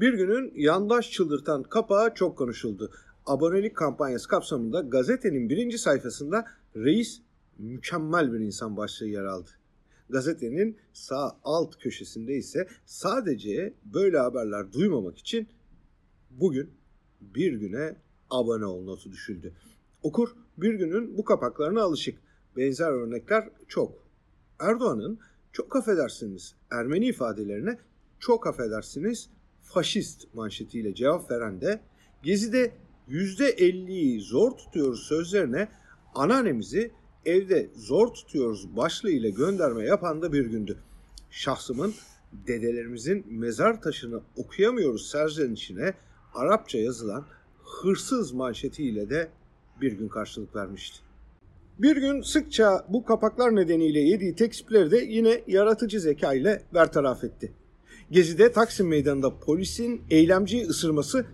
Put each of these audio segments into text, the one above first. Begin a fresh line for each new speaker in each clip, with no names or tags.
Bir günün yandaş çıldırtan kapağı çok konuşuldu. Abonelik kampanyası kapsamında gazetenin birinci sayfasında reis mükemmel bir insan başlığı yer aldı. Gazetenin sağ alt köşesinde ise sadece böyle haberler duymamak için bugün bir güne abone ol notu düşüldü. Okur bir günün bu kapaklarına alışık. Benzer örnekler çok. Erdoğan'ın çok affedersiniz Ermeni ifadelerine çok affedersiniz faşist manşetiyle cevap veren de Gezi'de %50'yi zor tutuyoruz sözlerine anneannemizi evde zor tutuyoruz başlığıyla gönderme yapan da bir gündü. Şahsımın dedelerimizin mezar taşını okuyamıyoruz serzenişine Arapça yazılan hırsız manşetiyle de bir gün karşılık vermişti. Bir gün sıkça bu kapaklar nedeniyle yediği tekspleri de yine yaratıcı zeka ile bertaraf etti. Gezi'de Taksim Meydanı'nda polisin eylemciyi ısırması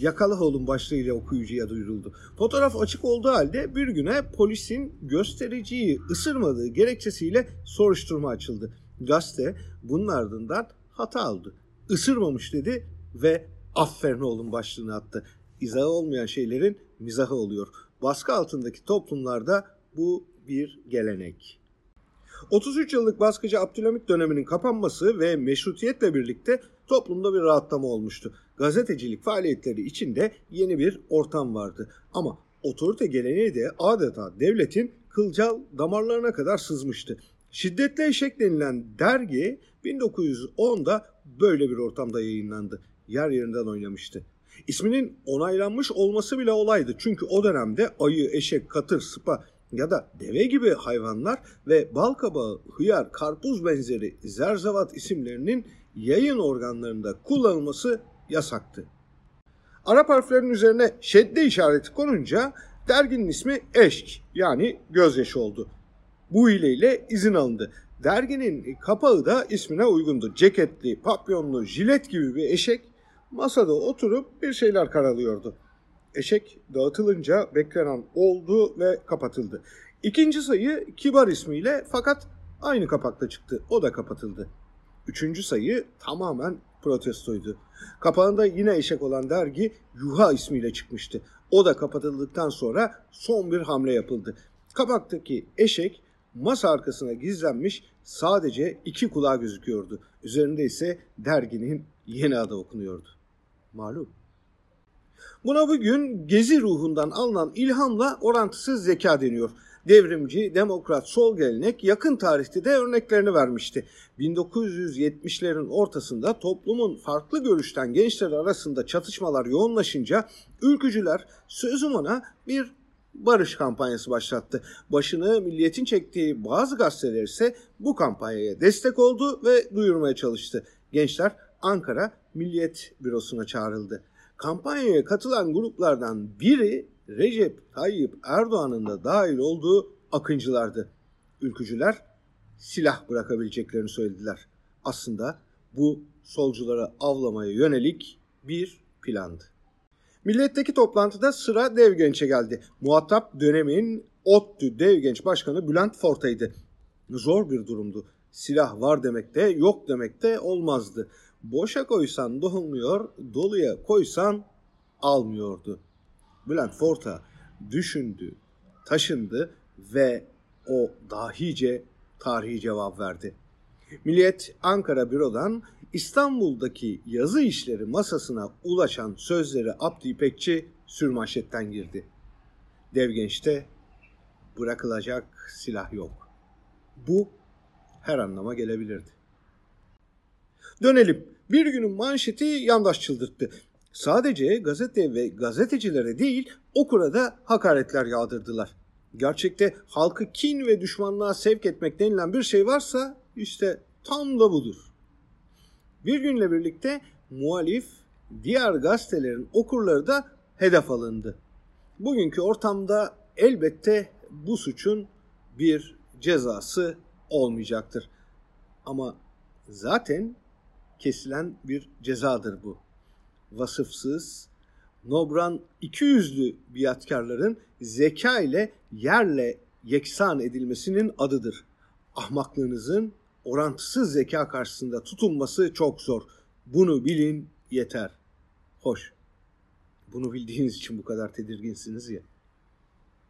yakalı olun başlığıyla okuyucuya duyuruldu. Fotoğraf açık olduğu halde bir güne polisin göstericiyi ısırmadığı gerekçesiyle soruşturma açıldı. Gazete bunun ardından hata aldı. Isırmamış dedi ve aferin oğlum başlığını attı. İzahı olmayan şeylerin mizahı oluyor. Baskı altındaki toplumlarda bu bir gelenek. 33 yıllık baskıcı Abdülhamit döneminin kapanması ve meşrutiyetle birlikte toplumda bir rahatlama olmuştu. Gazetecilik faaliyetleri içinde yeni bir ortam vardı. Ama otorite geleneği de adeta devletin kılcal damarlarına kadar sızmıştı. Şiddetli Eşek denilen dergi 1910'da böyle bir ortamda yayınlandı. Yer yerinden oynamıştı. İsminin onaylanmış olması bile olaydı. Çünkü o dönemde ayı, eşek, katır, sıpa ya da deve gibi hayvanlar ve balkabağı, hıyar, karpuz benzeri zerzavat isimlerinin yayın organlarında kullanılması yasaktı. Arap harflerinin üzerine şedde işareti konunca derginin ismi Eşk yani gözyaşı oldu. Bu hileyle izin alındı. Derginin kapağı da ismine uygundu. Ceketli, papyonlu, jilet gibi bir eşek masada oturup bir şeyler karalıyordu. Eşek dağıtılınca beklenen oldu ve kapatıldı. İkinci sayı Kibar ismiyle fakat aynı kapakta çıktı. O da kapatıldı. Üçüncü sayı tamamen protestoydu. Kapağında yine eşek olan dergi Yuha ismiyle çıkmıştı. O da kapatıldıktan sonra son bir hamle yapıldı. Kapaktaki eşek masa arkasına gizlenmiş sadece iki kulağı gözüküyordu. Üzerinde ise derginin yeni adı okunuyordu. Malum. Buna bugün gezi ruhundan alınan ilhamla orantısız zeka deniyor. Devrimci, demokrat, sol gelenek yakın tarihte de örneklerini vermişti. 1970'lerin ortasında toplumun farklı görüşten gençler arasında çatışmalar yoğunlaşınca ülkücüler sözüm ona bir barış kampanyası başlattı. Başını milliyetin çektiği bazı gazeteler ise bu kampanyaya destek oldu ve duyurmaya çalıştı. Gençler Ankara Milliyet Bürosu'na çağrıldı. Kampanyaya katılan gruplardan biri Recep Tayyip Erdoğan'ın da dahil olduğu akıncılardı. Ülkücüler silah bırakabileceklerini söylediler. Aslında bu solcuları avlamaya yönelik bir plandı. Milletteki toplantıda sıra Dev Genç'e geldi. Muhatap dönemin ODTÜ Dev Genç Başkanı Bülent Forta'ydı. Zor bir durumdu. Silah var demek de yok demek de olmazdı. Boşa koysan dolmuyor, doluya koysan almıyordu. Bülent Forta düşündü, taşındı ve o dahice tarihi cevap verdi. Milliyet Ankara Büro'dan İstanbul'daki yazı işleri masasına ulaşan sözleri Abdi İpekçi sürmanşetten girdi. Dev gençte bırakılacak silah yok. Bu her anlama gelebilirdi. Dönelim. Bir günün manşeti yandaş çıldırttı. Sadece gazete ve gazetecilere değil okura da hakaretler yağdırdılar. Gerçekte halkı kin ve düşmanlığa sevk etmek denilen bir şey varsa işte tam da budur. Bir günle birlikte muhalif diğer gazetelerin okurları da hedef alındı. Bugünkü ortamda elbette bu suçun bir cezası olmayacaktır. Ama zaten kesilen bir cezadır bu. Vasıfsız, nobran iki yüzlü biatkarların zeka ile yerle yeksan edilmesinin adıdır. Ahmaklığınızın orantısız zeka karşısında tutunması çok zor. Bunu bilin, yeter. Hoş. Bunu bildiğiniz için bu kadar tedirginsiniz ya.